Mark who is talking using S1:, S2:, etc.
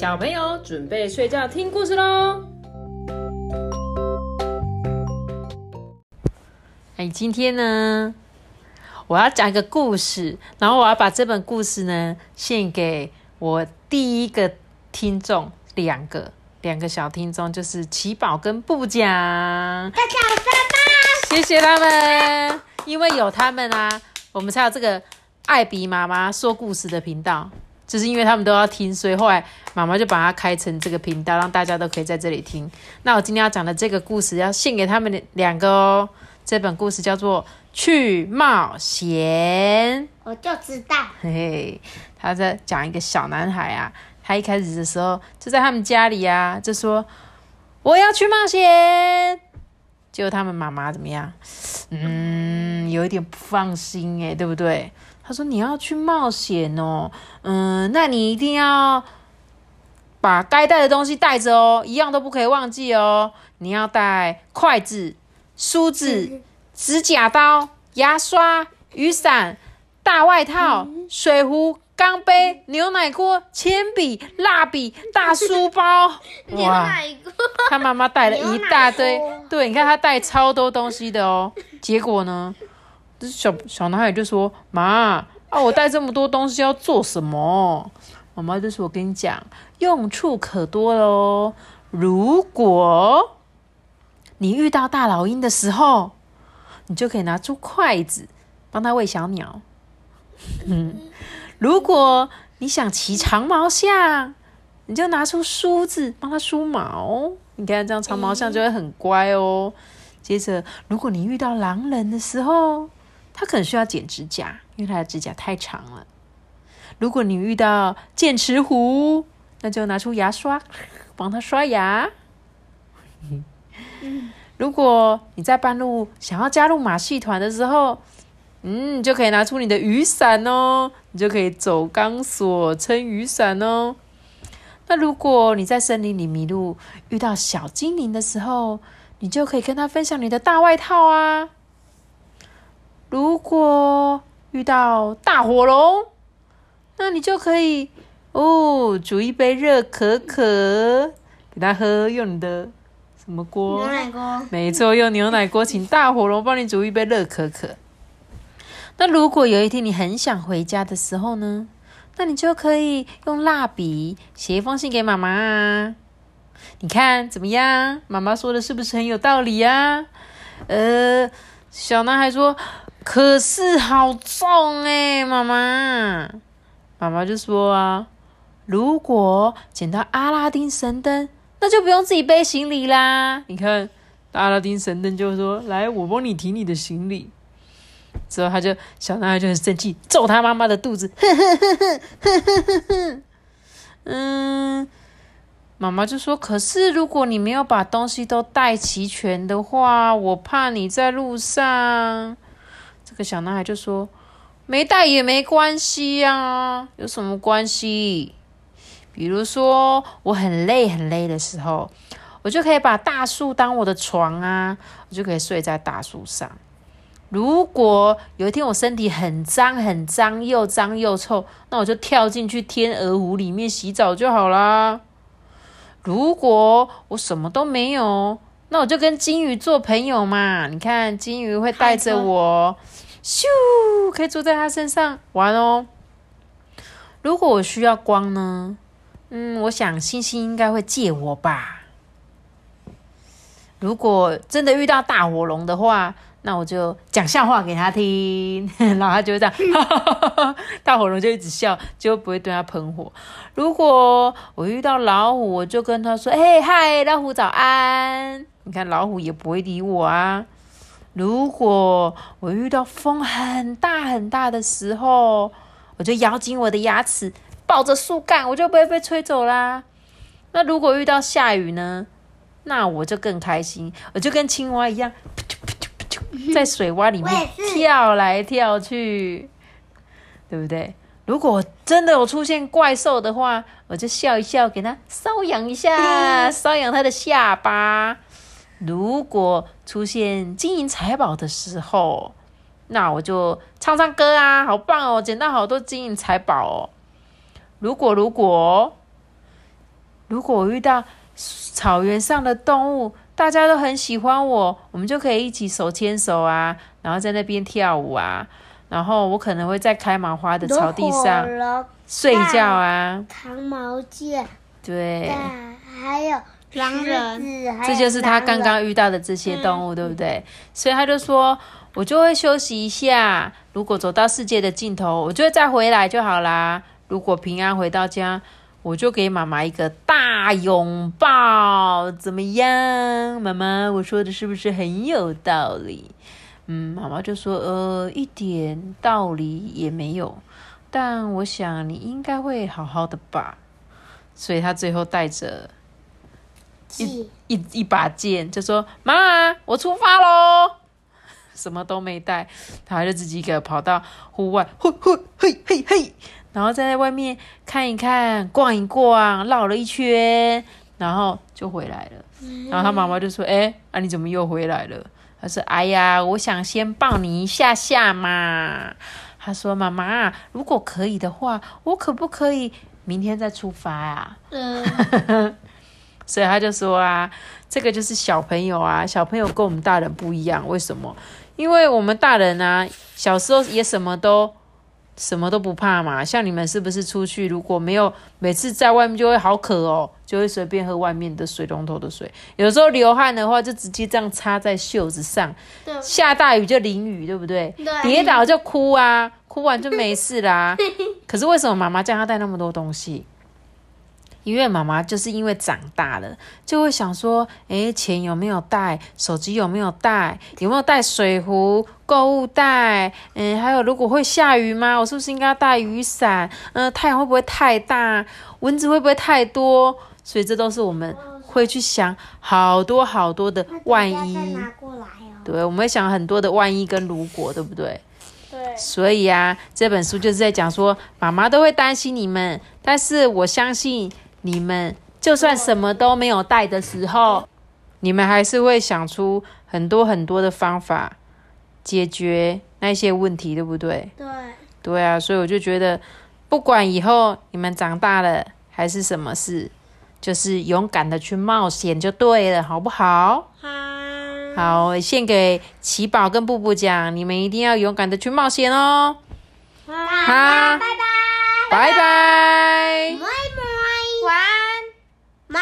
S1: 小朋友准备睡觉听故事喽。哎，今天呢，我要讲一个故事，然后我要把这本故事呢献给我第一个听众，两个两个小听众，就是奇宝跟布讲。谢谢他们，因为有他们啊，我们才有这个艾比妈妈说故事的频道。就是因为他们都要听，所以后来妈妈就把它开成这个频道，让大家都可以在这里听。那我今天要讲的这个故事，要献给他们两个哦。这本故事叫做《去冒险》。
S2: 我就知道，
S1: 嘿嘿，他在讲一个小男孩啊，他一开始的时候就在他们家里啊，就说我要去冒险。结果他们妈妈怎么样？嗯，有一点不放心哎，对不对？他说：“你要去冒险哦，嗯，那你一定要把该带的东西带着哦，一样都不可以忘记哦。你要带筷子、梳子、指甲刀、牙刷、雨伞、大外套、水壶、钢杯、牛奶锅、铅笔、蜡笔、大书包。
S2: 牛奶锅，
S1: 他妈妈带了一大堆，对，你看他带超多东西的哦。结果呢？”这小小男孩就说：“妈啊，我带这么多东西要做什么？”妈妈就说：“我跟你讲，用处可多喽。如果你遇到大老鹰的时候，你就可以拿出筷子帮他喂小鸟。嗯，如果你想骑长毛象，你就拿出梳子帮他梳毛。你看这样长毛象就会很乖哦。接着，如果你遇到狼人的时候，他可能需要剪指甲，因为他的指甲太长了。如果你遇到剑齿虎，那就拿出牙刷 帮他刷牙。如果你在半路想要加入马戏团的时候，嗯，就可以拿出你的雨伞哦，你就可以走钢索撑雨伞哦。那如果你在森林里迷路，遇到小精灵的时候，你就可以跟他分享你的大外套啊。如果遇到大火龙，那你就可以哦，煮一杯热可可给他喝，用你的什么锅？
S2: 牛奶锅。
S1: 没错，用牛奶锅，请大火龙帮你煮一杯热可可。那如果有一天你很想回家的时候呢？那你就可以用蜡笔写一封信给妈妈啊。你看怎么样？妈妈说的是不是很有道理啊？呃，小男孩说。可是好重哎，妈妈，妈妈就说啊，如果捡到阿拉丁神灯，那就不用自己背行李啦。你看，阿拉丁神灯就说：“来，我帮你提你的行李。”之后他就小男孩就很生气，揍他妈妈的肚子。嗯，妈妈就说：“可是如果你没有把东西都带齐全的话，我怕你在路上。”这个小男孩就说：“没带也没关系啊，有什么关系？比如说我很累很累的时候，我就可以把大树当我的床啊，我就可以睡在大树上。如果有一天我身体很脏很脏，又脏又臭，那我就跳进去天鹅湖里面洗澡就好啦。如果我什么都没有，那我就跟金鱼做朋友嘛。你看，金鱼会带着我。”咻，可以坐在它身上玩哦。如果我需要光呢？嗯，我想星星应该会借我吧。如果真的遇到大火龙的话，那我就讲笑话给他听，然后他就会这样，大火龙就一直笑，就不会对他喷火。如果我遇到老虎，我就跟他说：“嘿，嗨，老虎早安。”你看老虎也不会理我啊。如果我遇到风很大很大的时候，我就咬紧我的牙齿，抱着树干，我就不会被吹走啦。那如果遇到下雨呢？那我就更开心，我就跟青蛙一样，在水洼里面跳来跳去，对不对？如果真的有出现怪兽的话，我就笑一笑，给它搔痒一下，搔痒它的下巴。如果出现金银财宝的时候，那我就唱唱歌啊，好棒哦，捡到好多金银财宝哦。如果如果如果我遇到草原上的动物，大家都很喜欢我，我们就可以一起手牵手啊，然后在那边跳舞啊。然后我可能会在开满花的草地上睡觉啊，
S2: 长毛剑，
S1: 对，
S2: 还有狼人，
S1: 这就是他刚刚遇到的这些动物，对不对？所以他就说，我就会休息一下。如果走到世界的尽头，我就会再回来就好啦。如果平安回到家，我就给妈妈一个大拥抱，怎么样？妈妈，我说的是不是很有道理？嗯，妈妈就说：“呃，一点道理也没有，但我想你应该会好好的吧。”所以他最后带着一一一把剑，就说：“妈，我出发喽！”什么都没带，他就自己一个跑到户外，嘿嘿嘿嘿嘿，然后在外面看一看，逛一逛，绕了一圈，然后就回来了。然后他妈妈就说：“哎，啊，你怎么又回来了？”他说：“哎呀，我想先抱你一下下嘛。”他说：“妈妈，如果可以的话，我可不可以明天再出发啊？”嗯，所以他就说啊，这个就是小朋友啊，小朋友跟我们大人不一样，为什么？因为我们大人啊，小时候也什么都。什么都不怕嘛，像你们是不是出去如果没有每次在外面就会好渴哦，就会随便喝外面的水龙头的水。有时候流汗的话，就直接这样插在袖子上。下大雨就淋雨，对不对？
S2: 对。
S1: 跌倒就哭啊，哭完就没事啦。可是为什么妈妈叫他带那么多东西？因为妈妈就是因为长大了，就会想说：诶，钱有没有带？手机有没有带？有没有带水壶、购物袋？嗯，还有如果会下雨吗？我是不是应该带雨伞？嗯，太阳会不会太大？蚊子会不会太多？所以这都是我们会去想好多好多的万一。对，我们会想很多的万一跟如果，对不对？
S2: 对。
S1: 所以啊，这本书就是在讲说，妈妈都会担心你们，但是我相信。你们就算什么都没有带的时候，你们还是会想出很多很多的方法解决那些问题，对不对？
S2: 对。
S1: 对啊，所以我就觉得，不管以后你们长大了还是什么事，就是勇敢的去冒险就对了，好不好？
S2: 好。
S1: 好，献给奇宝跟布布讲，你们一定要勇敢的去冒险哦。
S2: 好，拜拜。
S1: 拜拜。